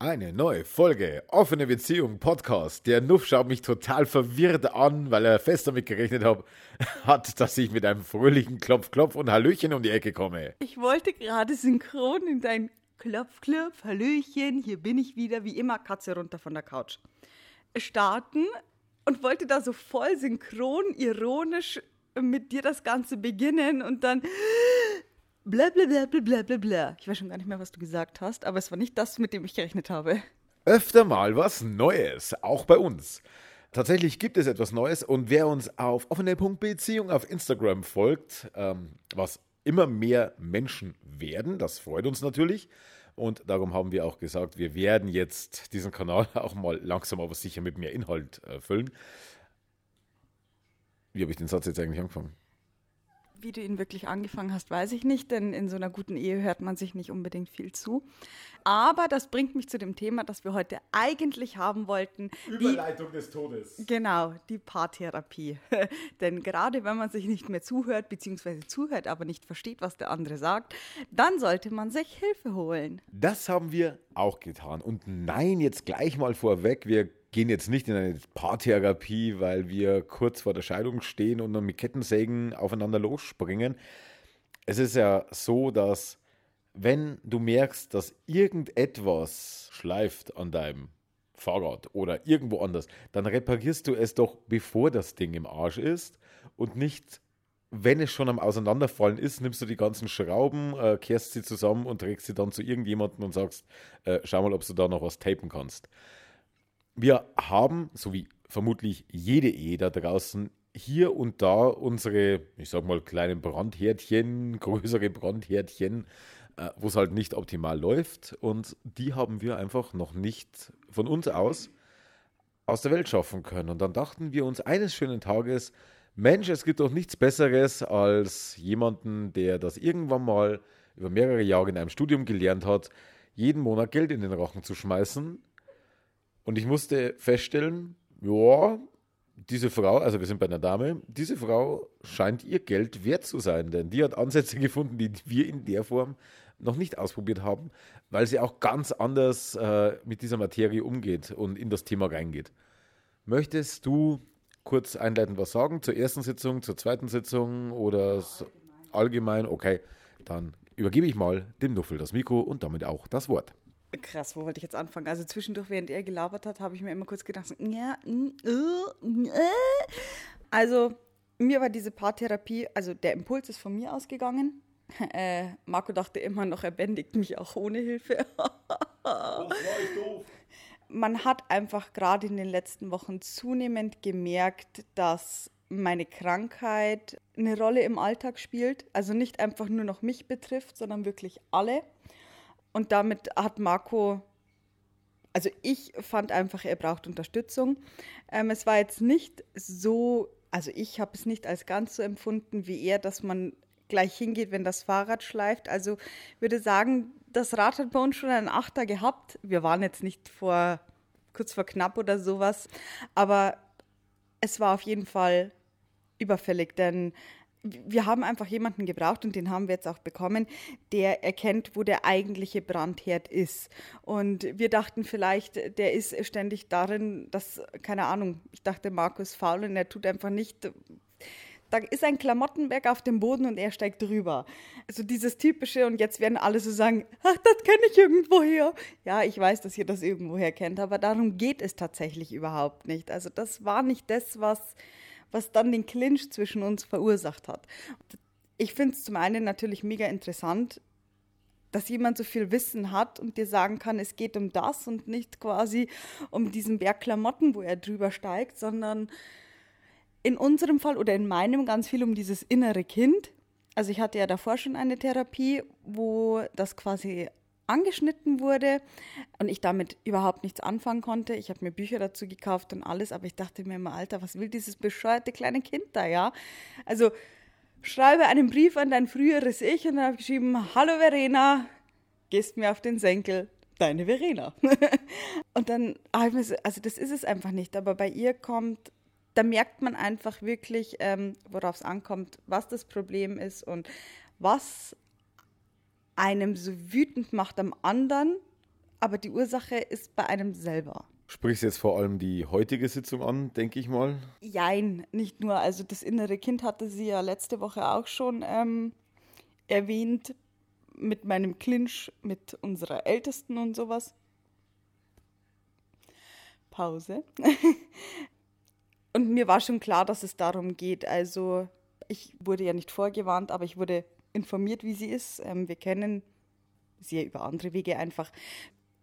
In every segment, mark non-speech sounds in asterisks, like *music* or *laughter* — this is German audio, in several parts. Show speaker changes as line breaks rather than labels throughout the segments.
Eine neue Folge Offene Beziehung Podcast. Der Nuff schaut mich total verwirrt an, weil er fest damit gerechnet hat, *laughs* hat, dass ich mit einem fröhlichen Klopf, Klopf und Hallöchen um die Ecke komme.
Ich wollte gerade synchron in dein Klopf, Klopf, Hallöchen, hier bin ich wieder, wie immer, Katze runter von der Couch, starten und wollte da so voll synchron, ironisch mit dir das Ganze beginnen und dann bla bla bla bla bla bla bla. Ich weiß schon gar nicht mehr, was du gesagt hast, aber es war nicht das, mit dem ich gerechnet habe.
Öfter mal was Neues, auch bei uns. Tatsächlich gibt es etwas Neues und wer uns auf offene.beziehung auf Instagram folgt, ähm, was immer mehr Menschen werden, das freut uns natürlich. Und darum haben wir auch gesagt, wir werden jetzt diesen Kanal *laughs* auch mal langsam aber sicher mit mehr Inhalt äh, füllen. Wie habe ich den Satz jetzt eigentlich angefangen?
Wie du ihn wirklich angefangen hast, weiß ich nicht, denn in so einer guten Ehe hört man sich nicht unbedingt viel zu. Aber das bringt mich zu dem Thema, das wir heute eigentlich haben wollten.
Überleitung des Todes.
Genau, die Paartherapie. *laughs* denn gerade wenn man sich nicht mehr zuhört, beziehungsweise zuhört, aber nicht versteht, was der andere sagt, dann sollte man sich Hilfe holen.
Das haben wir auch getan. Und nein, jetzt gleich mal vorweg, wir gehen jetzt nicht in eine Paartherapie, weil wir kurz vor der Scheidung stehen und dann mit Kettensägen aufeinander losspringen. Es ist ja so, dass wenn du merkst, dass irgendetwas schleift an deinem Fahrrad oder irgendwo anders, dann reparierst du es doch, bevor das Ding im Arsch ist und nicht, wenn es schon am Auseinanderfallen ist, nimmst du die ganzen Schrauben, äh, kehrst sie zusammen und trägst sie dann zu irgendjemandem und sagst, äh, schau mal, ob du da noch was tapen kannst. Wir haben, so wie vermutlich jede Ehe da draußen, hier und da unsere, ich sag mal, kleinen Brandherdchen, *laughs* größere Brandherdchen, äh, wo es halt nicht optimal läuft. Und die haben wir einfach noch nicht von uns aus aus der Welt schaffen können. Und dann dachten wir uns eines schönen Tages, Mensch, es gibt doch nichts Besseres als jemanden, der das irgendwann mal über mehrere Jahre in einem Studium gelernt hat, jeden Monat Geld in den Rachen zu schmeißen. Und ich musste feststellen, ja, diese Frau, also wir sind bei einer Dame, diese Frau scheint ihr Geld wert zu sein, denn die hat Ansätze *laughs* gefunden, die wir in der Form noch nicht ausprobiert haben, weil sie auch ganz anders äh, mit dieser Materie umgeht und in das Thema reingeht. Möchtest du kurz einleitend was sagen zur ersten Sitzung, zur zweiten Sitzung oder so allgemein? Okay, dann übergebe ich mal dem Nuffel das Mikro und damit auch das Wort.
Krass, wo wollte ich jetzt anfangen? Also zwischendurch, während er gelabert hat, habe ich mir immer kurz gedacht, ja, äh, äh. also mir war diese Paartherapie, also der Impuls ist von mir ausgegangen. *laughs* Äh, Marco dachte immer noch, er bändigt mich auch ohne Hilfe. Man hat einfach gerade in den letzten Wochen zunehmend gemerkt, dass meine Krankheit eine Rolle im Alltag spielt. Also nicht einfach nur noch mich betrifft, sondern wirklich alle. Und damit hat Marco, also ich fand einfach, er braucht Unterstützung. Ähm, es war jetzt nicht so, also ich habe es nicht als ganz so empfunden wie er, dass man gleich hingeht, wenn das Fahrrad schleift. Also würde sagen, das Rad hat bei uns schon einen Achter gehabt. Wir waren jetzt nicht vor kurz vor knapp oder sowas, aber es war auf jeden Fall überfällig, denn wir haben einfach jemanden gebraucht und den haben wir jetzt auch bekommen, der erkennt, wo der eigentliche Brandherd ist. Und wir dachten vielleicht, der ist ständig darin, dass, keine Ahnung, ich dachte, Markus faul und er tut einfach nicht. Da ist ein Klamottenberg auf dem Boden und er steigt drüber. Also dieses typische und jetzt werden alle so sagen, ach, das kenne ich irgendwoher. Ja, ich weiß, dass ihr das irgendwoher kennt, aber darum geht es tatsächlich überhaupt nicht. Also das war nicht das, was was dann den Clinch zwischen uns verursacht hat. Ich finde es zum einen natürlich mega interessant, dass jemand so viel Wissen hat und dir sagen kann, es geht um das und nicht quasi um diesen Berg Klamotten, wo er drüber steigt, sondern in unserem Fall oder in meinem ganz viel um dieses innere Kind. Also ich hatte ja davor schon eine Therapie, wo das quasi angeschnitten wurde und ich damit überhaupt nichts anfangen konnte. Ich habe mir Bücher dazu gekauft und alles, aber ich dachte mir immer, Alter, was will dieses bescheuerte kleine Kind da, ja? Also schreibe einen Brief an dein früheres Ich und dann habe ich geschrieben, hallo Verena, gehst mir auf den Senkel, deine Verena. *laughs* und dann habe ich mir so, also das ist es einfach nicht, aber bei ihr kommt da merkt man einfach wirklich, ähm, worauf es ankommt, was das Problem ist und was einem so wütend macht am anderen, aber die Ursache ist bei einem selber.
Sprichst jetzt vor allem die heutige Sitzung an, denke ich mal?
Jein, nicht nur. Also das innere Kind hatte sie ja letzte Woche auch schon ähm, erwähnt mit meinem Clinch mit unserer Ältesten und sowas. Pause. *laughs* und mir war schon klar, dass es darum geht. Also ich wurde ja nicht vorgewarnt, aber ich wurde informiert, wie sie ist. Ähm, wir kennen sie über andere Wege einfach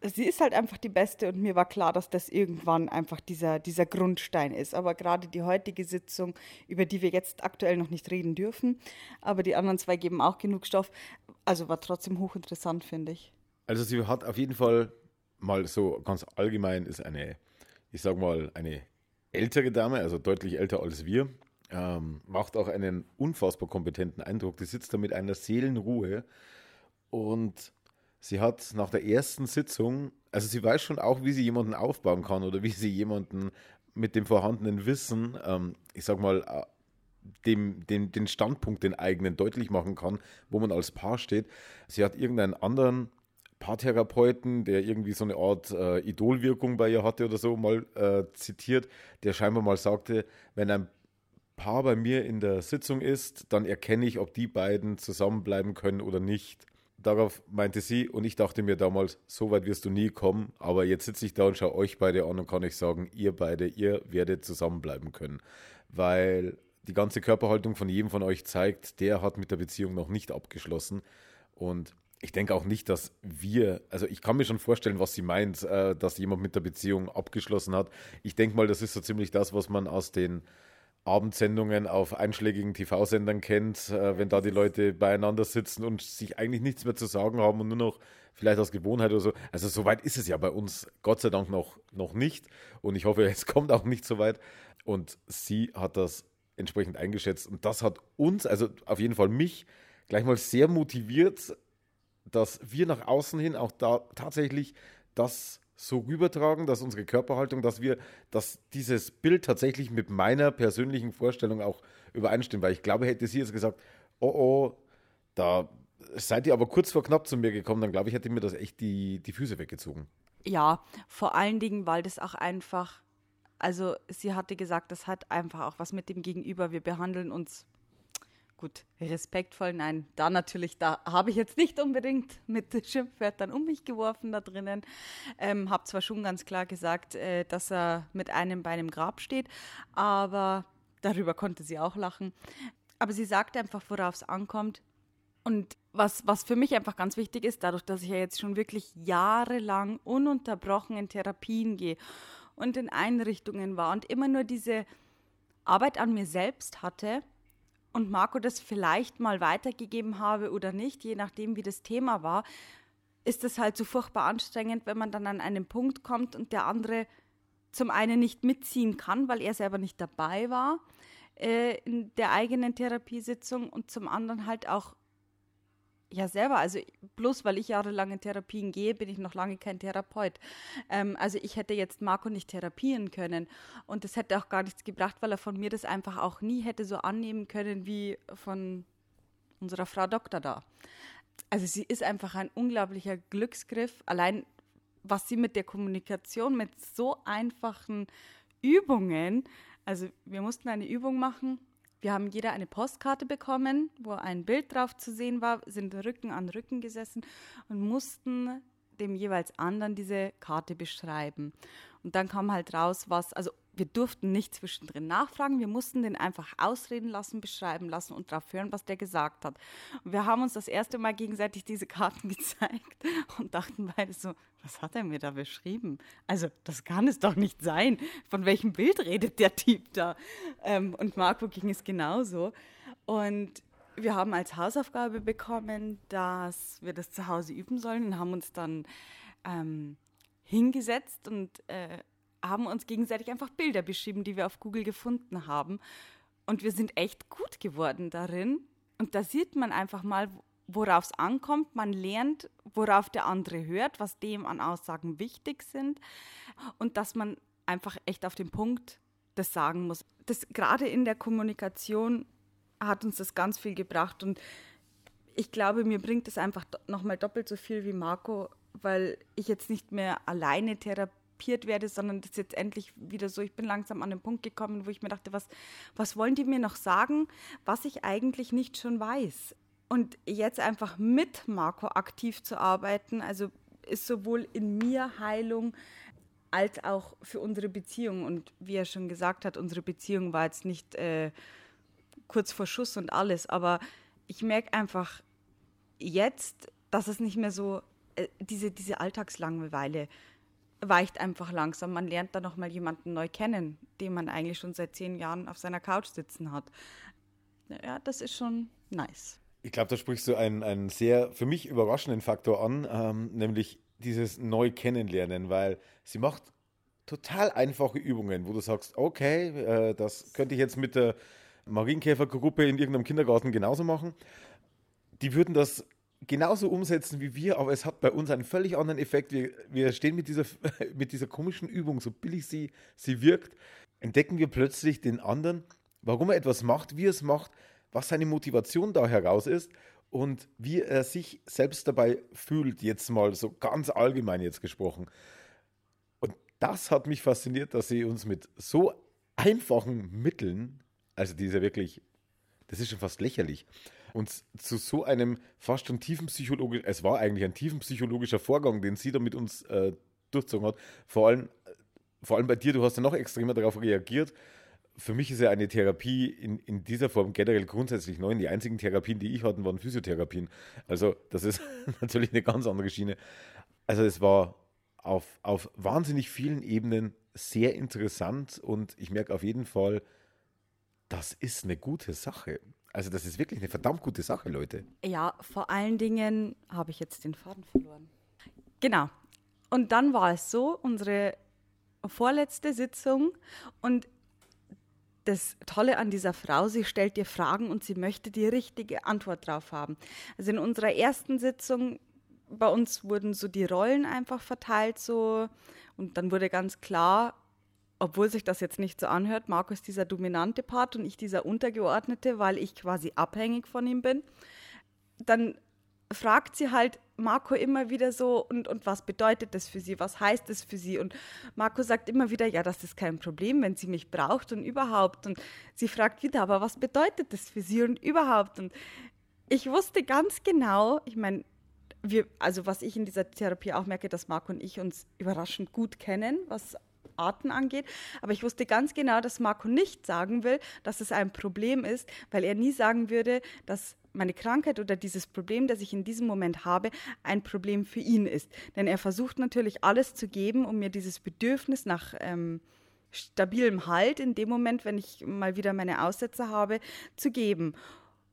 sie ist halt einfach die Beste und mir war klar, dass das irgendwann einfach dieser, dieser Grundstein ist. Aber gerade die heutige Sitzung, über die wir jetzt aktuell noch nicht reden dürfen, aber die anderen zwei geben auch genug Stoff, also war trotzdem hochinteressant, finde ich.
Also sie hat auf jeden Fall mal so ganz allgemein ist eine, ich sag mal, eine ältere Dame, also deutlich älter als wir, ähm, macht auch einen unfassbar kompetenten Eindruck. Die sitzt da mit einer Seelenruhe und Sie hat nach der ersten Sitzung, also sie weiß schon auch, wie sie jemanden aufbauen kann oder wie sie jemanden mit dem vorhandenen Wissen, ähm, ich sag mal, äh, dem, dem, den Standpunkt, den eigenen, deutlich machen kann, wo man als Paar steht. Sie hat irgendeinen anderen Paartherapeuten, der irgendwie so eine Art äh, Idolwirkung bei ihr hatte oder so, mal äh, zitiert, der scheinbar mal sagte, wenn ein Paar bei mir in der Sitzung ist, dann erkenne ich, ob die beiden zusammenbleiben können oder nicht. Darauf meinte sie, und ich dachte mir damals, so weit wirst du nie kommen, aber jetzt sitze ich da und schaue euch beide an und kann euch sagen, ihr beide, ihr werdet zusammenbleiben können. Weil die ganze Körperhaltung von jedem von euch zeigt, der hat mit der Beziehung noch nicht abgeschlossen. Und ich denke auch nicht, dass wir, also ich kann mir schon vorstellen, was sie meint, äh, dass jemand mit der Beziehung abgeschlossen hat. Ich denke mal, das ist so ziemlich das, was man aus den Abendsendungen auf einschlägigen TV-Sendern kennt, äh, wenn da die Leute beieinander sitzen und sich eigentlich nichts mehr zu sagen haben und nur noch vielleicht aus Gewohnheit oder so. Also so weit ist es ja bei uns Gott sei Dank noch, noch nicht und ich hoffe, *laughs* es kommt auch nicht so weit. Und sie hat das entsprechend eingeschätzt und das hat uns, also auf jeden Fall mich, gleich mal sehr motiviert, dass wir nach außen hin auch da tatsächlich das so rübertragen, dass unsere Körperhaltung, dass wir, dass dieses Bild tatsächlich mit meiner persönlichen Vorstellung auch übereinstimmt. Weil ich glaube, hätte sie jetzt gesagt, oh oh, da seid ihr aber kurz vor knapp zu mir gekommen, dann glaube ich, hätte mir das echt die, die Füße weggezogen.
Ja, vor allen Dingen, weil das auch einfach, also sie hatte gesagt, das hat einfach auch was mit dem Gegenüber. Wir behandeln uns gut, respektvoll, nein, da natürlich, da habe ich jetzt nicht unbedingt mit *laughs* Schimpfwörtern um mich geworfen da drinnen. Ähm, habe zwar schon ganz klar gesagt, äh, dass er mit einem Bein im Grab steht, aber darüber konnte sie auch lachen. Aber sie sagte einfach, worauf es ankommt. Und was, was für mich einfach ganz wichtig ist, dadurch, dass ich ja jetzt schon wirklich jahrelang ununterbrochen in Therapien gehe und in Einrichtungen war und immer nur diese Arbeit an mir selbst hatte, und Marco das vielleicht mal weitergegeben habe oder nicht, je nachdem, wie das Thema war, ist es halt so furchtbar anstrengend, wenn man dann an einen Punkt kommt und der andere zum einen nicht mitziehen kann, weil er selber nicht dabei war äh, in der eigenen Therapiesitzung und zum anderen halt auch ja, selber. Also bloß weil ich jahrelang in Therapien gehe, bin ich noch lange kein Therapeut. Ähm, also ich hätte jetzt Marco nicht therapieren können. Und das hätte auch gar nichts gebracht, weil er von mir das einfach auch nie hätte so annehmen können wie von unserer Frau Doktor da. Also sie ist einfach ein unglaublicher Glücksgriff. Allein was sie mit der Kommunikation, mit so einfachen Übungen, also wir mussten eine Übung machen, wir haben jeder eine Postkarte bekommen, wo ein Bild drauf zu sehen war, sind Rücken an Rücken gesessen und mussten dem jeweils anderen diese Karte beschreiben. Und dann kam halt raus, was, also wir durften nicht zwischendrin nachfragen, wir mussten den einfach ausreden lassen, beschreiben lassen und darauf hören, was der gesagt hat. Und wir haben uns das erste Mal gegenseitig diese Karten *laughs* gezeigt und dachten beide so, was hat er mir da beschrieben? Also das kann es doch nicht sein. Von welchem Bild redet der Typ da? Ähm, und Marco ging es genauso. Und wir haben als Hausaufgabe bekommen, dass wir das zu Hause üben sollen und haben uns dann ähm, hingesetzt und äh, haben uns gegenseitig einfach Bilder beschrieben, die wir auf Google gefunden haben. Und wir sind echt gut geworden darin. Und da sieht man einfach mal, worauf es ankommt. Man lernt, worauf der andere hört, was dem an Aussagen wichtig sind. Und dass man einfach echt auf den Punkt das sagen muss. Das gerade in der Kommunikation hat uns das ganz viel gebracht. Und ich glaube, mir bringt es einfach nochmal doppelt so viel wie Marco, weil ich jetzt nicht mehr alleine therapiert werde, sondern das ist jetzt endlich wieder so, ich bin langsam an den Punkt gekommen, wo ich mir dachte, was, was wollen die mir noch sagen, was ich eigentlich nicht schon weiß? Und jetzt einfach mit Marco aktiv zu arbeiten, also ist sowohl in mir Heilung als auch für unsere Beziehung. Und wie er schon gesagt hat, unsere Beziehung war jetzt nicht äh, kurz vor Schuss und alles, aber ich merke einfach jetzt, dass es nicht mehr so, äh, diese, diese Alltagslangeweile weicht einfach langsam. Man lernt dann nochmal jemanden neu kennen, den man eigentlich schon seit zehn Jahren auf seiner Couch sitzen hat. Ja, das ist schon nice.
Ich glaube, da sprichst du einen, einen sehr für mich überraschenden Faktor an, ähm, nämlich dieses neu kennenlernen, weil sie macht total einfache Übungen, wo du sagst, okay, äh, das könnte ich jetzt mit der Marienkäfergruppe in irgendeinem Kindergarten genauso machen. Die würden das genauso umsetzen wie wir, aber es hat bei uns einen völlig anderen Effekt. Wir, wir stehen mit dieser, *laughs* mit dieser komischen Übung, so billig sie, sie wirkt, entdecken wir plötzlich den anderen, warum er etwas macht, wie er es macht, was seine Motivation da heraus ist und wie er sich selbst dabei fühlt, jetzt mal so ganz allgemein jetzt gesprochen. Und das hat mich fasziniert, dass sie uns mit so einfachen Mitteln, also diese wirklich, das ist schon fast lächerlich, uns zu so einem fast schon tiefen psychologischen, es war eigentlich ein tiefen psychologischer Vorgang, den sie da mit uns äh, durchzogen hat. Vor allem, vor allem bei dir, du hast ja noch extremer darauf reagiert für mich ist ja eine Therapie in, in dieser Form generell grundsätzlich neu. Die einzigen Therapien, die ich hatte, waren Physiotherapien. Also das ist *laughs* natürlich eine ganz andere Schiene. Also es war auf, auf wahnsinnig vielen Ebenen sehr interessant und ich merke auf jeden Fall, das ist eine gute Sache. Also das ist wirklich eine verdammt gute Sache, Leute.
Ja, vor allen Dingen habe ich jetzt den Faden verloren. Genau. Und dann war es so, unsere vorletzte Sitzung und das Tolle an dieser Frau, sie stellt dir Fragen und sie möchte die richtige Antwort drauf haben. Also in unserer ersten Sitzung, bei uns wurden so die Rollen einfach verteilt so und dann wurde ganz klar, obwohl sich das jetzt nicht so anhört, Markus dieser dominante Part und ich dieser untergeordnete, weil ich quasi abhängig von ihm bin. Dann fragt sie halt Marco immer wieder so, und, und was bedeutet das für sie? Was heißt das für sie? Und Marco sagt immer wieder, ja, das ist kein Problem, wenn sie mich braucht und überhaupt. Und sie fragt wieder, aber was bedeutet das für sie und überhaupt? Und ich wusste ganz genau, ich meine, wir, also was ich in dieser Therapie auch merke, dass Marco und ich uns überraschend gut kennen, was Arten angeht. Aber ich wusste ganz genau, dass Marco nicht sagen will, dass es ein Problem ist, weil er nie sagen würde, dass meine Krankheit oder dieses Problem, das ich in diesem Moment habe, ein Problem für ihn ist. Denn er versucht natürlich alles zu geben, um mir dieses Bedürfnis nach ähm, stabilem Halt in dem Moment, wenn ich mal wieder meine Aussätze habe, zu geben.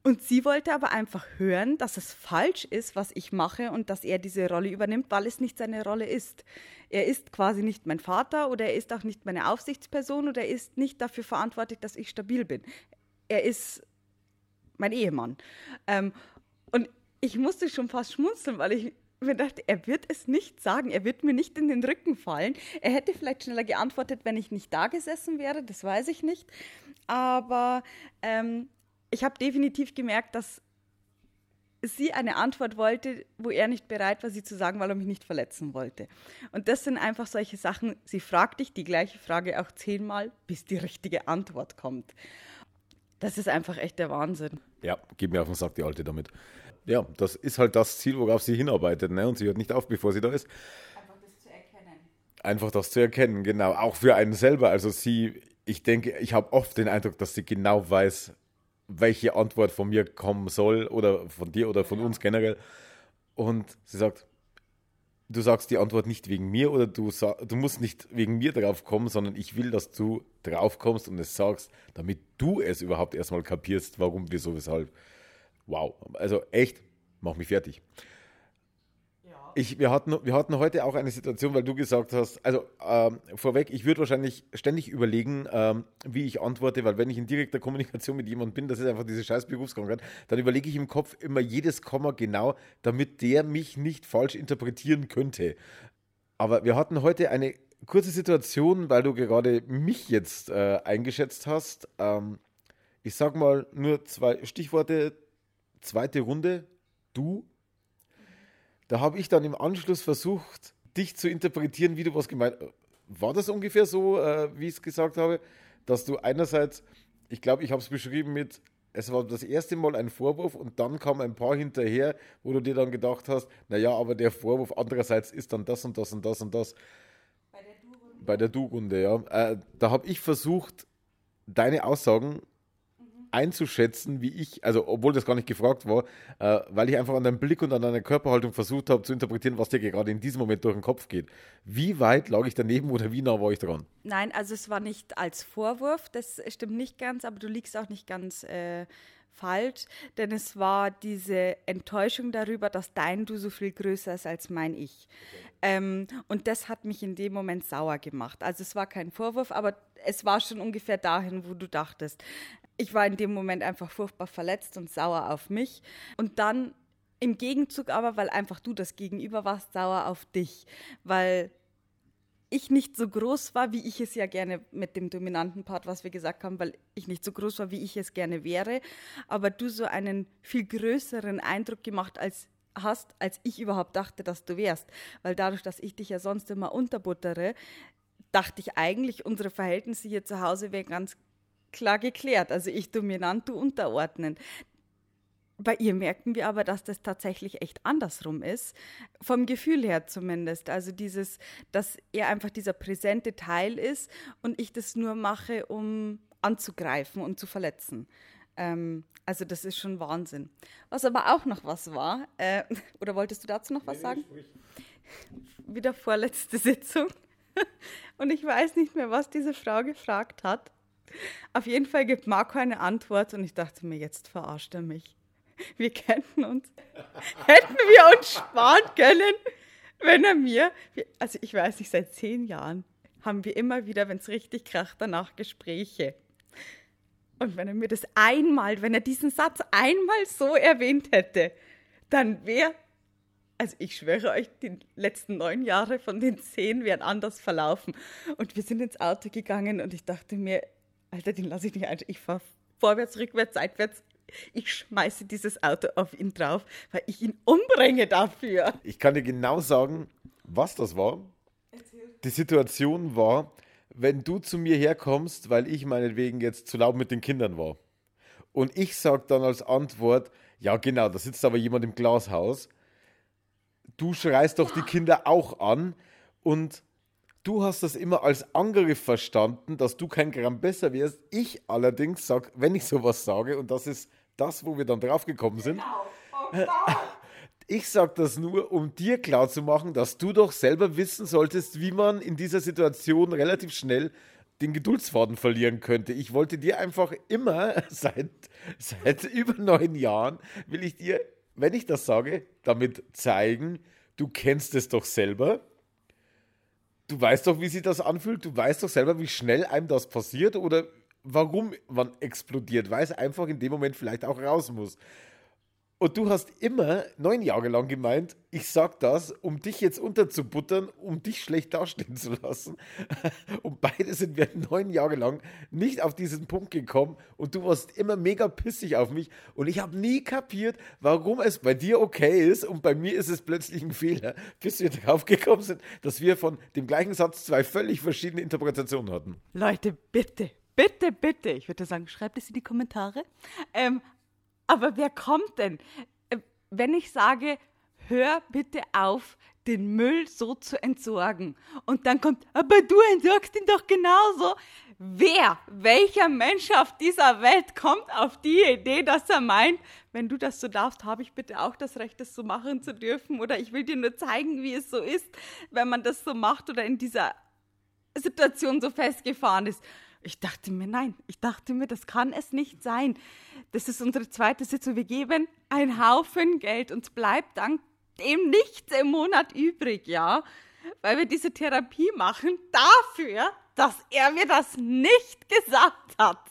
Und sie wollte aber einfach hören, dass es falsch ist, was ich mache und dass er diese Rolle übernimmt, weil es nicht seine Rolle ist. Er ist quasi nicht mein Vater oder er ist auch nicht meine Aufsichtsperson oder er ist nicht dafür verantwortlich, dass ich stabil bin. Er ist mein Ehemann. Ähm, und ich musste schon fast schmunzeln, weil ich mir dachte, er wird es nicht sagen, er wird mir nicht in den Rücken fallen. Er hätte vielleicht schneller geantwortet, wenn ich nicht da gesessen wäre, das weiß ich nicht. Aber ähm, ich habe definitiv gemerkt, dass sie eine Antwort wollte, wo er nicht bereit war, sie zu sagen, weil er mich nicht verletzen wollte. Und das sind einfach solche Sachen, sie fragt dich die gleiche Frage auch zehnmal, bis die richtige Antwort kommt. Das ist einfach echt der Wahnsinn.
Ja, gib mir auf den Sack, die Alte damit. Ja, das ist halt das Ziel, worauf sie hinarbeitet. Ne? Und sie hört nicht auf, bevor sie da ist. Einfach das zu erkennen. Einfach das zu erkennen, genau. Auch für einen selber. Also sie, ich denke, ich habe oft den Eindruck, dass sie genau weiß, welche Antwort von mir kommen soll oder von dir oder von ja. uns generell. Und sie sagt, du sagst die Antwort nicht wegen mir oder du, du musst nicht wegen mir drauf kommen, sondern ich will, dass du drauf kommst und es sagst, damit du es überhaupt erstmal kapierst, warum, wieso, weshalb. Wow. Also echt, mach mich fertig. Ich, wir, hatten, wir hatten heute auch eine Situation, weil du gesagt hast, also ähm, vorweg, ich würde wahrscheinlich ständig überlegen, ähm, wie ich antworte, weil wenn ich in direkter Kommunikation mit jemandem bin, das ist einfach diese scheiß Berufskrankheit, dann überlege ich im Kopf immer jedes Komma genau, damit der mich nicht falsch interpretieren könnte. Aber wir hatten heute eine kurze Situation, weil du gerade mich jetzt äh, eingeschätzt hast. Ähm, ich sag mal nur zwei Stichworte. Zweite Runde, du da habe ich dann im Anschluss versucht, dich zu interpretieren, wie du was gemeint hast. War das ungefähr so, äh, wie ich es gesagt habe, dass du einerseits, ich glaube, ich habe es beschrieben mit, es war das erste Mal ein Vorwurf und dann kam ein paar hinterher, wo du dir dann gedacht hast, naja, aber der Vorwurf andererseits ist dann das und das und das und das. Bei der Du-Runde, ja. Äh, da habe ich versucht, deine Aussagen einzuschätzen, wie ich, also obwohl das gar nicht gefragt war, äh, weil ich einfach an deinem Blick und an deiner Körperhaltung versucht habe zu interpretieren, was dir gerade in diesem Moment durch den Kopf geht. Wie weit lag ich daneben oder wie nah war ich dran?
Nein, also es war nicht als Vorwurf, das stimmt nicht ganz, aber du liegst auch nicht ganz äh, falsch, denn es war diese Enttäuschung darüber, dass dein Du so viel größer ist als mein Ich. Ähm, und das hat mich in dem Moment sauer gemacht. Also es war kein Vorwurf, aber es war schon ungefähr dahin, wo du dachtest. Ich war in dem Moment einfach furchtbar verletzt und sauer auf mich. Und dann im Gegenzug aber, weil einfach du das Gegenüber warst, sauer auf dich. Weil ich nicht so groß war, wie ich es ja gerne mit dem dominanten Part, was wir gesagt haben, weil ich nicht so groß war, wie ich es gerne wäre, aber du so einen viel größeren Eindruck gemacht als hast, als ich überhaupt dachte, dass du wärst, weil dadurch, dass ich dich ja sonst immer unterbuttere, dachte ich eigentlich, unsere Verhältnisse hier zu Hause wären ganz klar geklärt. Also ich dominant, du unterordnen. Bei ihr merken wir aber, dass das tatsächlich echt andersrum ist, vom Gefühl her zumindest. Also dieses, dass er einfach dieser präsente Teil ist und ich das nur mache, um anzugreifen und zu verletzen. Ähm, also das ist schon Wahnsinn. Was aber auch noch was war, äh, *laughs* oder wolltest du dazu noch was sagen? Wieder vorletzte Sitzung. *laughs* Und ich weiß nicht mehr, was diese Frau gefragt hat. Auf jeden Fall gibt Marco eine Antwort und ich dachte mir, jetzt verarscht er mich wir kennen uns. Hätten wir uns sparen können, wenn er mir, also ich weiß nicht, seit zehn Jahren haben wir immer wieder, wenn es richtig kracht, danach Gespräche. Und wenn er mir das einmal, wenn er diesen Satz einmal so erwähnt hätte, dann wäre, also ich schwöre euch, die letzten neun Jahre von den zehn wären anders verlaufen. Und wir sind ins Auto gegangen und ich dachte mir, Alter, den lasse ich nicht ein. Ich fahre vorwärts, rückwärts, seitwärts ich schmeiße dieses Auto auf ihn drauf, weil ich ihn umbringe dafür.
Ich kann dir genau sagen, was das war. Die Situation war, wenn du zu mir herkommst, weil ich meinetwegen jetzt zu laut mit den Kindern war. Und ich sage dann als Antwort, ja genau, da sitzt aber jemand im Glashaus. Du schreist doch die Kinder auch an und du hast das immer als Angriff verstanden, dass du kein Gramm besser wärst. Ich allerdings sage, wenn ich sowas sage, und das ist das, wo wir dann draufgekommen sind. Genau. Oh ich sage das nur, um dir klarzumachen, dass du doch selber wissen solltest, wie man in dieser Situation relativ schnell den Geduldsfaden verlieren könnte. Ich wollte dir einfach immer, *laughs* seit, seit über neun Jahren, will ich dir, wenn ich das sage, damit zeigen, du kennst es doch selber. Du weißt doch, wie sich das anfühlt. Du weißt doch selber, wie schnell einem das passiert oder warum man explodiert, weil es einfach in dem Moment vielleicht auch raus muss. Und du hast immer neun Jahre lang gemeint, ich sag das, um dich jetzt unterzubuttern, um dich schlecht dastehen zu lassen. *laughs* Und beide sind wir neun Jahre lang nicht auf diesen Punkt gekommen und du warst immer mega pissig auf mich und ich habe nie kapiert, warum es bei dir okay ist und bei mir ist es plötzlich ein Fehler, bis wir drauf gekommen sind, dass wir von dem gleichen Satz zwei völlig verschiedene Interpretationen hatten.
Leute, bitte, bitte, bitte, ich würde sagen, schreibt es in die Kommentare. Ähm, aber wer kommt denn? Äh, wenn ich sage, hör bitte auf, den Müll so zu entsorgen. Und dann kommt, aber du entsorgst ihn doch genauso. Wer, welcher Mensch auf dieser Welt kommt auf die Idee, dass er meint, wenn du das so darfst, habe ich bitte auch das Recht, das so machen zu dürfen? Oder ich will dir nur zeigen, wie es so ist, wenn man das so macht oder in dieser Situation so festgefahren ist. Ich dachte mir, nein, ich dachte mir, das kann es nicht sein. Das ist unsere zweite Sitzung. Wir geben einen Haufen Geld und bleibt dank dem nichts im Monat übrig, ja, weil wir diese Therapie machen dafür, dass er mir das nicht gesagt hat.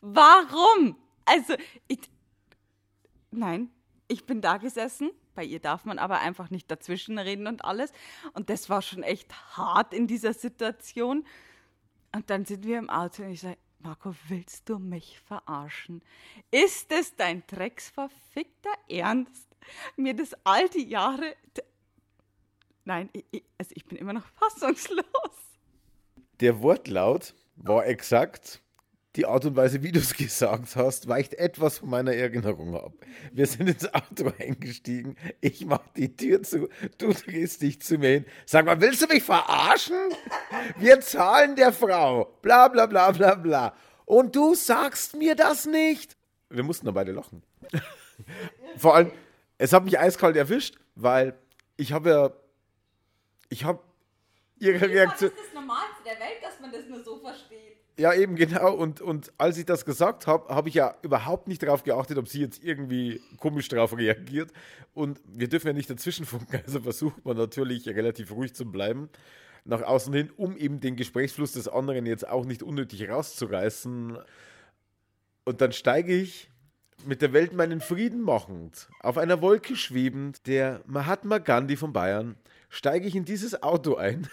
Warum? Also, ich, nein, ich bin da gesessen. Bei ihr darf man aber einfach nicht dazwischen reden und alles. Und das war schon echt hart in dieser Situation. Und dann sind wir im Auto und ich sage, Marco, willst du mich verarschen? Ist es dein drecksverfickter Ernst, mir das all die Jahre, Nein, ich, also ich bin immer noch *laughs* fassungslos.
Der Wortlaut war exakt die Art und Weise, wie du es *laughs* gesagt hast, weicht etwas von meiner Erinnerung ab. Wir sind ins Auto eingestiegen, ich mach die Tür zu, du drehst dich zu mir hin. Sag mal, willst du mich verarschen? Wir zahlen der Frau, bla bla bla bla bla. Und du sagst mir das nicht? Wir mussten dann beide lachen. *laughs* Vor allem, es hat mich eiskalt erwischt, weil ich habe ja, ich habe ihre Reaktion...
Das ist das Normalste der Welt, dass man das nur so versteht.
Ja, eben genau. Und, und als ich das gesagt habe, habe ich ja überhaupt nicht darauf geachtet, ob sie jetzt irgendwie komisch darauf reagiert. Und wir dürfen ja nicht dazwischenfunken, also versucht man natürlich relativ ruhig zu bleiben nach außen hin, um eben den Gesprächsfluss des anderen jetzt auch nicht unnötig rauszureißen. Und dann steige ich mit der Welt meinen Frieden machend, auf einer Wolke schwebend, der Mahatma Gandhi von Bayern, steige ich in dieses Auto ein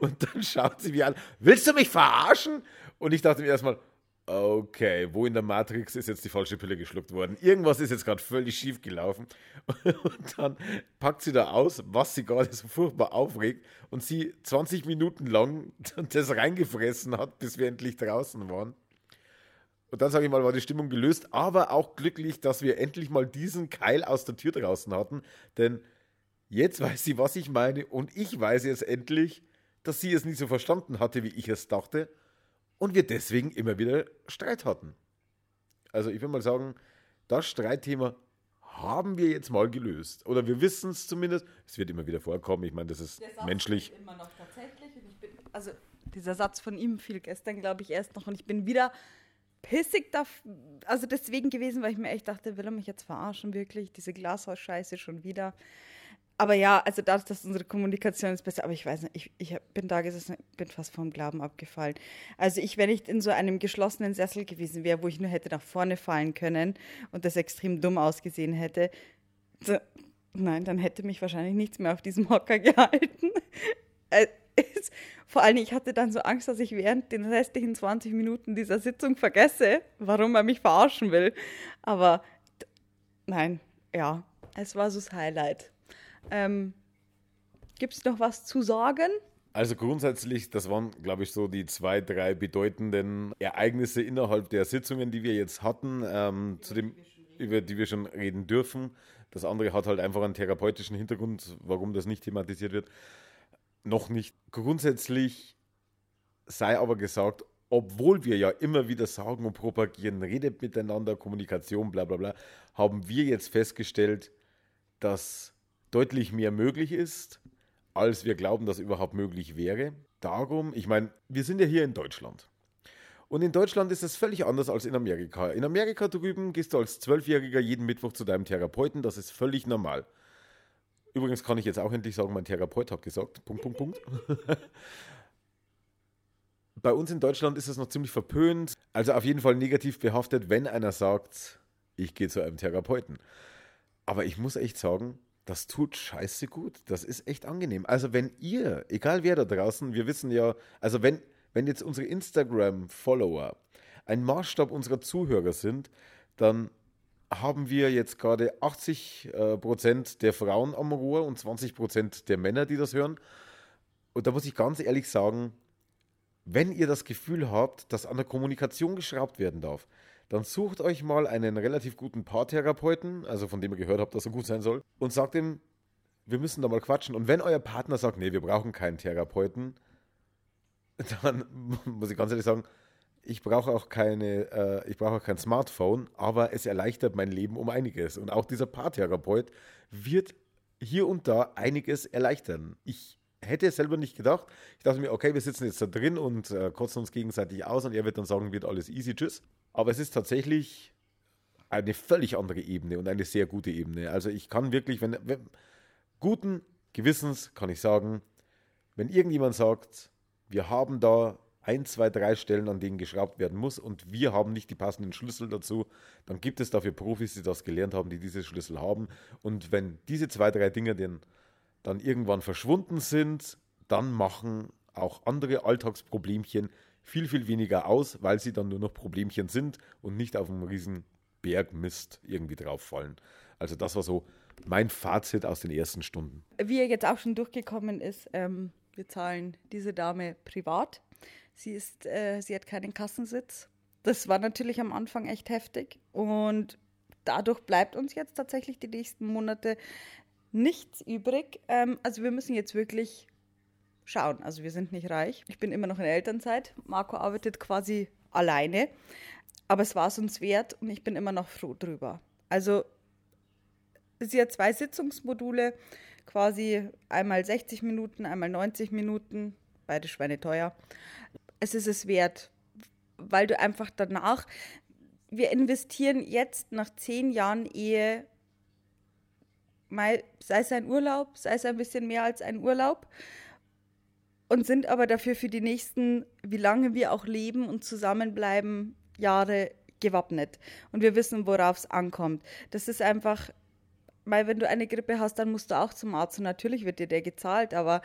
und dann schaut sie mich an, willst du mich verarschen? Und ich dachte mir erstmal, okay, wo in der Matrix ist jetzt die falsche Pille geschluckt worden? Irgendwas ist jetzt gerade völlig schief gelaufen. *laughs* Und dann packt sie da aus, was sie gerade so furchtbar aufregt und sie 20 Minuten lang *laughs* das reingefressen hat, bis wir endlich draußen waren. Und dann sage ich mal, war die Stimmung gelöst, aber auch glücklich, dass wir endlich mal diesen Keil aus der Tür draußen hatten, denn jetzt weiß sie, was ich meine und ich weiß jetzt endlich, dass sie es nicht so verstanden hatte, wie ich es dachte und wir deswegen immer wieder Streit hatten. Also ich will mal sagen, das Streitthema haben wir jetzt mal gelöst. Oder wir wissen es zumindest. Es wird immer wieder vorkommen. Ich meine, das ist menschlich.
Immer noch tatsächlich. Bin, also dieser Satz von ihm fiel gestern, glaube ich, erst noch. Und ich bin wieder pissig da, also deswegen gewesen, weil ich mir echt dachte, will er mich jetzt verarschen, wirklich? Diese Glashaus-Scheiße schon wieder aber ja, also dadurch, dass unsere Kommunikation ist besser, aber ich weiß nicht, ich, ich bin da gesessen, bin fast vom Glauben abgefallen. Also ich, wenn ich in so einem geschlossenen Sessel gewesen wäre, wo ich nur hätte nach vorne fallen können und das extrem dumm ausgesehen hätte, so, nein, dann hätte mich wahrscheinlich nichts mehr auf diesem Hocker *laughs* gehalten. Äh, vor allem, ich hatte dann so Angst, dass ich während den restlichen 20 Minuten dieser Sitzung vergesse, warum er mich verarschen will. Aber nein, ja, es war so das Highlight. Ähm, Gibt es noch was zu sagen?
Also grundsätzlich, das waren, glaube ich, so die zwei, drei bedeutenden Ereignisse innerhalb der Sitzungen, die wir jetzt hatten, ähm, zu dem, über die wir schon reden dürfen. Das andere hat halt einfach einen therapeutischen Hintergrund, warum das nicht thematisiert wird. Noch nicht. Grundsätzlich sei aber gesagt, obwohl wir ja immer wieder sagen und propagieren, redet miteinander, Kommunikation, bla bla bla, haben wir jetzt festgestellt, dass deutlich mehr möglich ist, als wir glauben, dass überhaupt möglich wäre. Darum, ich meine, wir sind ja hier in Deutschland. Und in Deutschland ist es völlig anders als in Amerika. In Amerika drüben gehst du als Zwölfjähriger jeden Mittwoch zu deinem Therapeuten, das ist völlig normal. Übrigens kann ich jetzt auch endlich sagen, mein Therapeut hat gesagt. Punkt, Punkt, Punkt. *laughs* Bei uns in Deutschland ist es noch ziemlich verpönt, also auf jeden Fall negativ behaftet, wenn einer sagt, ich gehe zu einem Therapeuten. Aber ich muss echt sagen, das tut scheiße gut. Das ist echt angenehm. Also wenn ihr, egal wer da draußen, wir wissen ja, also wenn, wenn jetzt unsere Instagram-Follower ein Maßstab unserer Zuhörer sind, dann haben wir jetzt gerade 80 äh, Prozent der Frauen am Rohr und 20 Prozent der Männer, die das hören. Und da muss ich ganz ehrlich sagen, wenn ihr das Gefühl habt, dass an der Kommunikation geschraubt werden darf, dann sucht euch mal einen relativ guten Paartherapeuten, also von dem ihr gehört habt, dass er gut sein soll, und sagt ihm, wir müssen da mal quatschen. Und wenn euer Partner sagt, nee, wir brauchen keinen Therapeuten, dann *laughs* muss ich ganz ehrlich sagen, ich brauche auch keine, äh, ich brauche auch kein Smartphone, aber es erleichtert mein Leben um einiges. Und auch dieser Paartherapeut wird hier und da einiges erleichtern. Ich hätte es selber nicht gedacht. Ich dachte mir, okay, wir sitzen jetzt da drin und äh, kotzen uns gegenseitig aus und er wird dann sagen, wird alles easy, tschüss. Aber es ist tatsächlich eine völlig andere Ebene und eine sehr gute Ebene. Also ich kann wirklich, wenn, wenn guten Gewissens kann ich sagen, wenn irgendjemand sagt, wir haben da ein, zwei, drei Stellen, an denen geschraubt werden muss und wir haben nicht die passenden Schlüssel dazu, dann gibt es dafür Profis, die das gelernt haben, die diese Schlüssel haben. Und wenn diese zwei, drei Dinge den, dann irgendwann verschwunden sind, dann machen auch andere Alltagsproblemchen viel, viel weniger aus, weil sie dann nur noch Problemchen sind und nicht auf einem riesen Berg Mist irgendwie drauf fallen. Also das war so mein Fazit aus den ersten Stunden.
Wie er jetzt auch schon durchgekommen ist, ähm, wir zahlen diese Dame privat. Sie, ist, äh, sie hat keinen Kassensitz. Das war natürlich am Anfang echt heftig. Und dadurch bleibt uns jetzt tatsächlich die nächsten Monate nichts übrig. Ähm, also wir müssen jetzt wirklich schauen. Also wir sind nicht reich. Ich bin immer noch in Elternzeit. Marco arbeitet quasi alleine. Aber es war es uns wert und ich bin immer noch froh drüber. Also sie hat zwei Sitzungsmodule, quasi einmal 60 Minuten, einmal 90 Minuten, beide Schweine teuer. Es ist es wert, weil du einfach danach, wir investieren jetzt nach zehn Jahren Ehe, mal, sei es ein Urlaub, sei es ein bisschen mehr als ein Urlaub, und sind aber dafür für die nächsten, wie lange wir auch leben und zusammenbleiben, Jahre gewappnet. Und wir wissen, worauf es ankommt. Das ist einfach, weil wenn du eine Grippe hast, dann musst du auch zum Arzt und natürlich wird dir der gezahlt, aber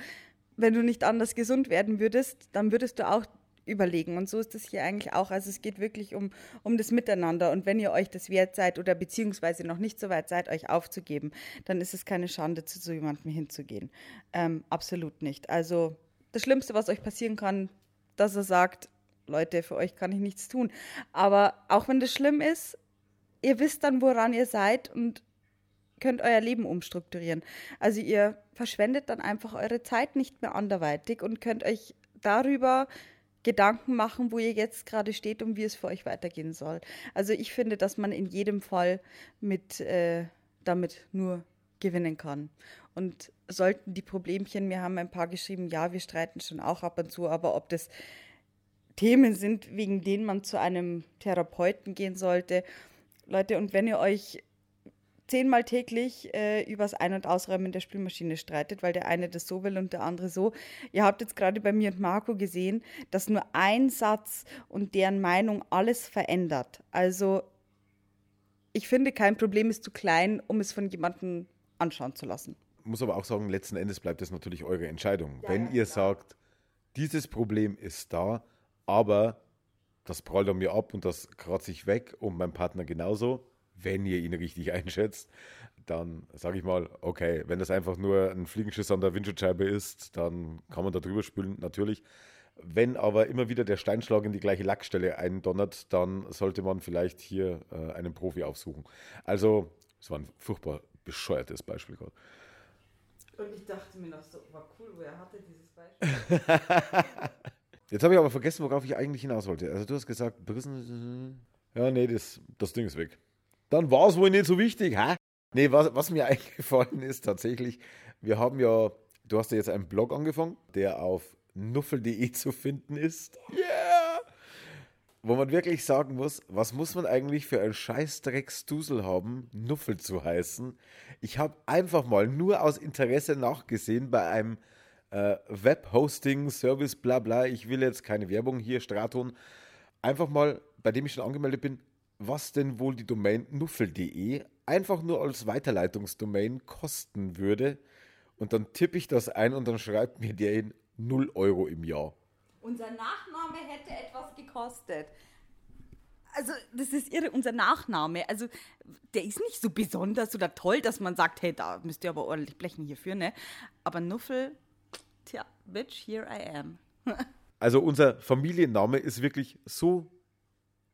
wenn du nicht anders gesund werden würdest, dann würdest du auch überlegen. Und so ist es hier eigentlich auch. Also es geht wirklich um, um das Miteinander. Und wenn ihr euch das wert seid oder beziehungsweise noch nicht so weit seid, euch aufzugeben, dann ist es keine Schande, zu so jemandem hinzugehen. Ähm, absolut nicht. Also das Schlimmste, was euch passieren kann, dass er sagt, Leute, für euch kann ich nichts tun. Aber auch wenn das schlimm ist, ihr wisst dann, woran ihr seid und könnt euer Leben umstrukturieren. Also ihr verschwendet dann einfach eure Zeit nicht mehr anderweitig und könnt euch darüber Gedanken machen, wo ihr jetzt gerade steht und wie es für euch weitergehen soll. Also ich finde, dass man in jedem Fall mit äh, damit nur gewinnen kann. Und sollten die Problemchen, mir haben ein paar geschrieben, ja, wir streiten schon auch ab und zu, aber ob das Themen sind, wegen denen man zu einem Therapeuten gehen sollte. Leute, und wenn ihr euch zehnmal täglich äh, übers Ein- und Ausräumen der Spülmaschine streitet, weil der eine das so will und der andere so. Ihr habt jetzt gerade bei mir und Marco gesehen, dass nur ein Satz und deren Meinung alles verändert. Also ich finde, kein Problem ist zu klein, um es von jemandem anschauen zu lassen.
Muss aber auch sagen, letzten Endes bleibt es natürlich eure Entscheidung. Ja, Wenn ja, ihr klar. sagt, dieses Problem ist da, aber das prallt an mir ab und das kratze ich weg und mein Partner genauso, wenn ihr ihn richtig *laughs* einschätzt, dann sage ich mal, okay, wenn das einfach nur ein Fliegenschiss an der Windschutzscheibe ist, dann kann man da drüber spülen, natürlich. Wenn aber immer wieder der Steinschlag in die gleiche Lackstelle eindonnert, dann sollte man vielleicht hier äh, einen Profi aufsuchen. Also, es war ein furchtbar bescheuertes Beispiel gerade.
Und ich dachte mir noch so, war cool, woher hatte dieses Beispiel? *laughs*
Jetzt habe ich aber vergessen, worauf ich eigentlich hinaus wollte. Also du hast gesagt, ja, nee, das, das Ding ist weg. Dann war es wohl nicht so wichtig, hä? Nee, was, was mir *laughs* eingefallen ist tatsächlich, wir haben ja, du hast ja jetzt einen Blog angefangen, der auf nuffel.de zu finden ist. Yeah! Wo man wirklich sagen muss, was muss man eigentlich für ein Scheißdrecksdusel haben, Nuffel zu heißen? Ich habe einfach mal nur aus Interesse nachgesehen bei einem äh, Webhosting-Service, bla bla. Ich will jetzt keine Werbung hier, Straton. Einfach mal, bei dem ich schon angemeldet bin, was denn wohl die Domain nuffel.de einfach nur als Weiterleitungsdomain kosten würde. Und dann tippe ich das ein und dann schreibt mir der in 0 Euro im Jahr.
Unser Nachname hätte etwas gekostet. Also, das ist irre, unser Nachname. Also, der ist nicht so besonders oder toll, dass man sagt, hey, da müsst ihr aber ordentlich blechen hierfür, ne? Aber Nuffel, tja, bitch, here I am. *laughs*
also, unser Familienname ist wirklich so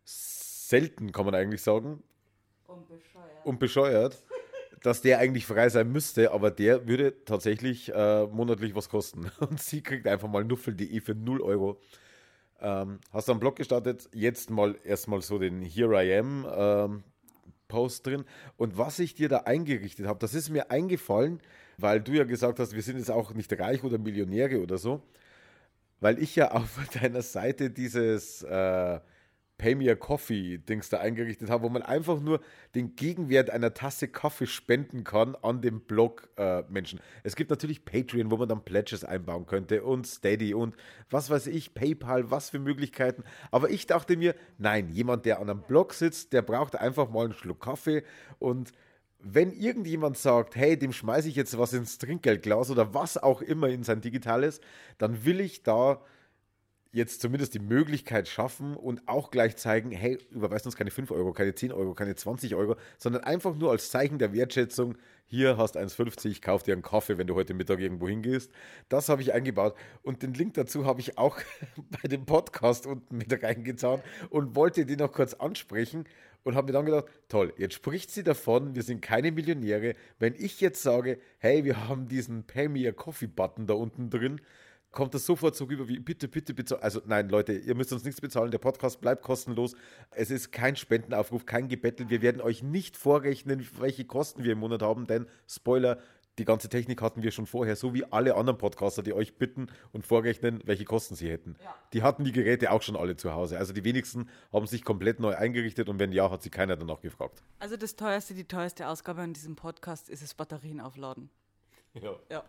selten, kann man eigentlich sagen.
Und bescheuert.
Und bescheuert, dass der eigentlich frei sein müsste, aber der würde tatsächlich äh, monatlich was kosten. *laughs* Und sie kriegt einfach mal nuffel.de für 0 Euro. Ähm, hast du einen Blog gestartet? Jetzt mal erstmal so den Here I Am ähm, Post drin. Und was ich dir da eingerichtet habe, das ist mir eingefallen, weil du ja gesagt hast, wir sind jetzt auch nicht reich oder Millionäre oder so, weil ich ja *laughs* auf deiner Seite dieses äh, Pay Me a Coffee Dings da eingerichtet habe, wo man einfach nur den Gegenwert einer Tasse Kaffee spenden kann an dem Blog äh. Es gibt natürlich Patreon, wo man dann Pledges einbauen könnte und Steady und was weiß ich, PayPal, was für Möglichkeiten. Aber ich dachte mir, nein, jemand, der an einem Blog sitzt, der braucht einfach mal einen Schluck Kaffee und wenn irgendjemand sagt, hey, dem schmeiße ich jetzt was ins Trinkgeldglas oder was auch immer in sein digitales, dann will ich da jetzt zumindest die Möglichkeit schaffen und auch gleich zeigen, hey, überweist uns keine 5 Euro, keine 10 Euro, keine 20 Euro, sondern einfach nur als Zeichen der Wertschätzung, hier hast 1,50, kauf dir einen Kaffee, wenn du heute Mittag irgendwo hingehst. Das habe ich eingebaut und den Link dazu habe ich auch *laughs* bei dem Podcast unten mit reingetan und wollte den noch kurz ansprechen und habe mir dann gedacht, toll, jetzt spricht sie davon, wir sind keine Millionäre. Wenn ich jetzt sage, hey, wir haben diesen Pay Me a Coffee Button da unten drin, kommt das sofort so rüber wie bitte, bitte, bitte. Also nein, Leute, ihr müsst uns nichts bezahlen. Der Podcast bleibt kostenlos. Es ist kein Spendenaufruf, kein Gebettel. Wir werden euch nicht vorrechnen, welche Kosten wir im Monat haben, denn Spoiler, die ganze Technik hatten wir schon vorher, so wie alle anderen Podcaster, die euch bitten und vorrechnen, welche Kosten sie hätten. Ja. Die hatten die Geräte auch schon alle zu Hause. Also die wenigsten haben sich komplett neu eingerichtet und wenn ja, hat sie keiner danach gefragt.
Also das teuerste, die teuerste Ausgabe an diesem Podcast ist das Batterien aufladen.
Ja. ja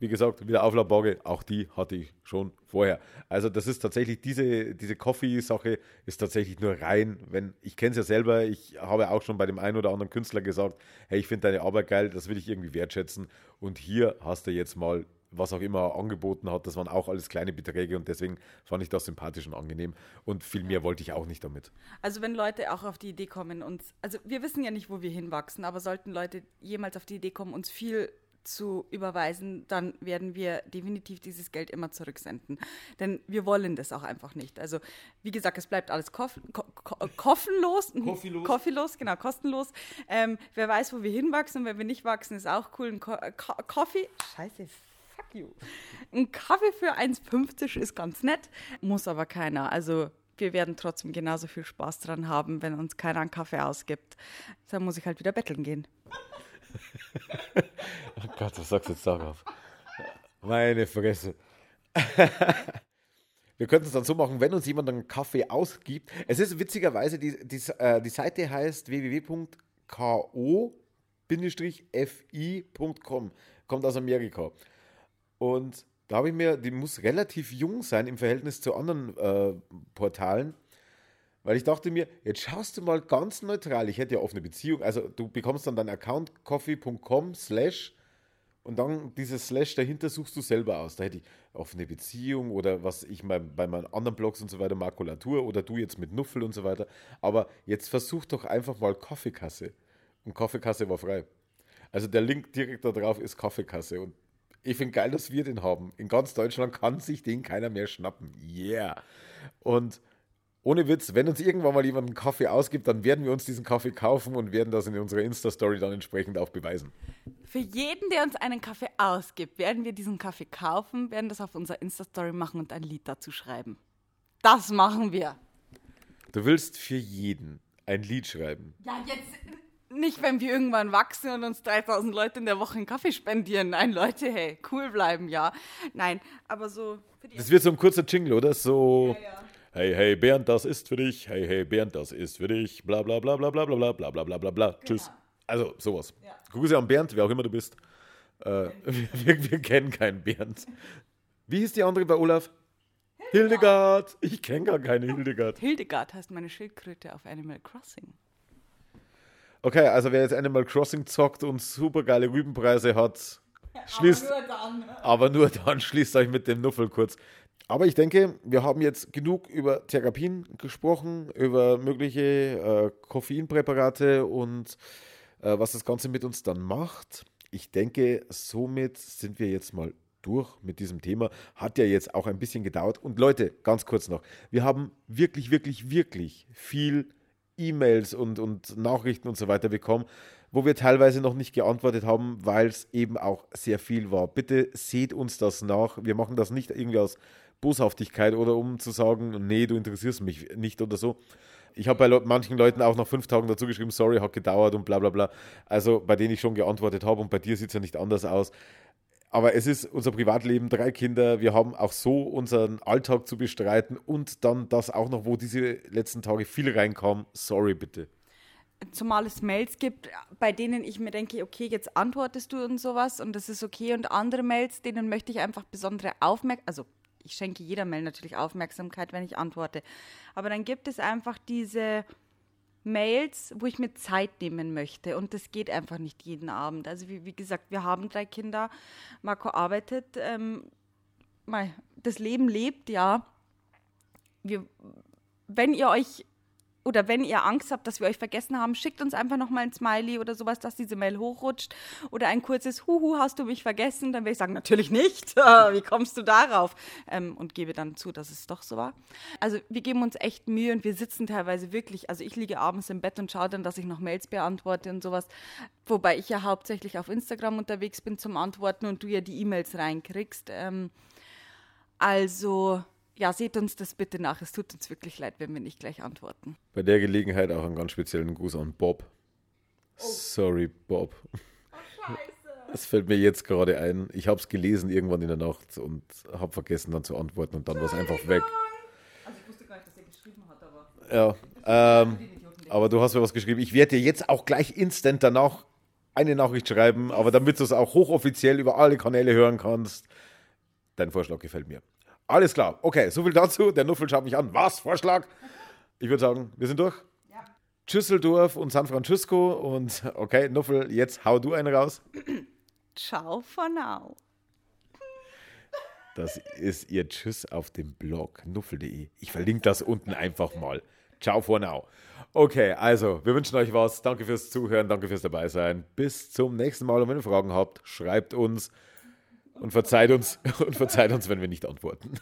wie gesagt, wieder Aufladbare, auch die hatte ich schon vorher. Also das ist tatsächlich, diese, diese Coffee-Sache ist tatsächlich nur rein, wenn, ich kenne es ja selber, ich habe auch schon bei dem einen oder anderen Künstler gesagt, hey, ich finde deine Arbeit geil, das will ich irgendwie wertschätzen und hier hast du jetzt mal was auch immer angeboten hat, das waren auch alles kleine Beträge und deswegen fand ich das sympathisch und angenehm und viel mehr wollte ich auch nicht damit.
Also wenn Leute auch auf die Idee kommen, uns, also wir wissen ja nicht, wo wir hinwachsen, aber sollten Leute jemals auf die Idee kommen, uns viel zu überweisen, dann werden wir definitiv dieses Geld immer zurücksenden. Denn wir wollen das auch einfach nicht. Also, wie gesagt, es bleibt alles koff, ko, ko, koffenlos, *laughs*
koffielos.
koffielos, genau, kostenlos. Ähm, wer weiß, wo wir hinwachsen, wenn wir nicht wachsen, ist auch cool. Ein Ko Ko Coffee, scheiße, fuck you. Ein Kaffee für 1,50 ist ganz nett, muss aber keiner. Also, wir werden trotzdem genauso viel Spaß dran haben, wenn uns keiner einen Kaffee ausgibt. Dann muss ich halt wieder betteln gehen. *laughs* *laughs*
oh Gott, was sagst du jetzt darauf? Meine Fresse. *laughs* Wir könnten es dann so machen, wenn uns jemand einen Kaffee ausgibt. Es ist witzigerweise, die, die, äh, die Seite heißt www.ko-fi.com. Kommt aus Amerika. Und da habe ich mir, die muss relativ jung sein im Verhältnis zu anderen äh, Portalen. Weil ich dachte mir, jetzt schaust du mal ganz neutral, ich hätte ja offene Beziehung, also du bekommst dann deinen Account coffee.com slash und dann dieses Slash dahinter suchst du selber aus. Da hätte ich offene Beziehung oder was ich mal bei meinen anderen Blogs und so weiter, Makulatur oder du jetzt mit Nuffel und so weiter. Aber jetzt versuch doch einfach mal Kaffeekasse. Und Kaffeekasse war frei. Also der Link direkt da drauf ist Kaffeekasse. Und ich finde geil, dass wir den haben. In ganz Deutschland kann sich den keiner mehr schnappen. Yeah. Und ohne Witz, wenn uns irgendwann mal jemand einen Kaffee ausgibt, dann werden wir uns diesen Kaffee kaufen und werden das in unserer Insta-Story dann entsprechend auch beweisen.
Für jeden, der uns einen Kaffee ausgibt, werden wir diesen Kaffee kaufen, werden das auf unserer Insta-Story machen und ein Lied dazu schreiben. Das machen wir.
Du willst für jeden ein Lied schreiben.
Ja, jetzt nicht, wenn wir irgendwann wachsen und uns 3000 Leute in der Woche einen Kaffee spendieren. Nein, Leute, hey, cool bleiben, ja. Nein, aber so.
das wird so ein kurzer Jingle, oder? So. Ja, ja hey, hey, Bernd, das ist für dich, hey, hey, Bernd, das ist für dich, bla, bla, bla, bla, bla, bla, bla, bla, bla, bla, bla, bla. Tschüss. Also, sowas. Ja. Grüße an Bernd, wer auch immer du bist. Äh, wir, wir, kennen keinen Bernd. Wie hieß die andere bei Olaf? Hildegard. Ich kenne gar keine Hildegard.
Hildegard heißt meine Schildkröte auf Animal Crossing.
Okay, also wer jetzt Animal Crossing zockt und super geile Rübenpreise hat, schließt. Aber nur dann. Aber nur dann schließt euch mit dem Nuffel kurz. Aber ich denke, wir haben jetzt genug über Therapien gesprochen, über mögliche äh, Koffeinpräparate und äh, was das Ganze mit uns dann macht. Ich denke, somit sind wir jetzt mal durch mit diesem Thema. Hat ja jetzt auch ein bisschen gedauert. Und Leute, ganz kurz noch, wir haben wirklich, wirklich, wirklich viel E-Mails und, und Nachrichten und so weiter bekommen, wo wir teilweise noch nicht geantwortet haben, weil es eben auch sehr viel war. Bitte seht uns das nach. Wir machen das nicht irgendwie aus Boshaftigkeit oder um zu sagen, nee, du interessierst mich nicht oder so. Ich habe bei manchen Leuten auch nach fünf Tagen dazu geschrieben, sorry, hat gedauert und bla bla bla. Also bei denen ich schon geantwortet habe und bei dir sieht es ja nicht anders aus. Aber es ist unser Privatleben, drei Kinder, wir haben auch so unseren Alltag zu bestreiten und dann das auch noch, wo diese letzten Tage viel reinkam. Sorry bitte.
Zumal es Mails gibt, bei denen ich mir denke, okay, jetzt antwortest du und sowas und das ist okay. Und andere Mails, denen möchte ich einfach besondere Aufmerksamkeit, also ich schenke jeder Mail natürlich Aufmerksamkeit, wenn ich antworte. Aber dann gibt es einfach diese Mails, wo ich mir Zeit nehmen möchte. Und das geht einfach nicht jeden Abend. Also wie, wie gesagt, wir haben drei Kinder. Marco arbeitet. Ähm, das Leben lebt, ja. wir, wenn ihr euch oder wenn ihr Angst habt, dass wir euch vergessen haben, schickt uns einfach nochmal ein Smiley oder sowas, dass diese Mail hochrutscht. Oder ein kurzes Huhu, hast du mich vergessen? Dann werde ich sagen, natürlich nicht. *laughs* Wie kommst du darauf? Ähm, und gebe dann zu, dass es doch so war. Also wir geben uns echt Mühe und wir sitzen teilweise wirklich, also ich liege abends im Bett und schaue dann, dass ich noch Mails beantworte und sowas. Wobei ich ja hauptsächlich auf Instagram unterwegs bin zum Antworten und du ja die E-Mails reinkriegst. Ähm, also ja, seht uns das bitte nach. Es tut uns wirklich leid, wenn wir nicht gleich antworten.
Bei der Gelegenheit auch einen ganz speziellen Gruß an Bob. Oh. Sorry, Bob. Oh, scheiße. Das fällt mir jetzt gerade ein. Ich habe es gelesen irgendwann in der Nacht und habe vergessen dann zu antworten und dann war es einfach weg. Also ich wusste gar nicht, dass er geschrieben hat, aber... Ja, ähm, aber du hast mir was geschrieben. Ich werde dir jetzt auch gleich instant danach eine Nachricht schreiben, aber damit du es auch hochoffiziell über alle Kanäle hören kannst. Dein Vorschlag gefällt mir. Alles klar. Okay, soviel dazu. Der Nuffel schaut mich an. Was? Vorschlag? Ich würde sagen, wir sind durch. Ja. Düsseldorf und San Francisco. Und okay, Nuffel, jetzt hau du einen raus.
Ciao for now.
Das ist ihr Tschüss auf dem Blog nuffel.de. Ich verlinke das unten einfach mal. Ciao for now. Okay, also, wir wünschen euch was. Danke fürs Zuhören, danke fürs Dabeisein. Bis zum nächsten Mal. Und wenn ihr Fragen habt, schreibt uns und verzeiht uns *laughs* und verzeiht uns, wenn wir nicht antworten.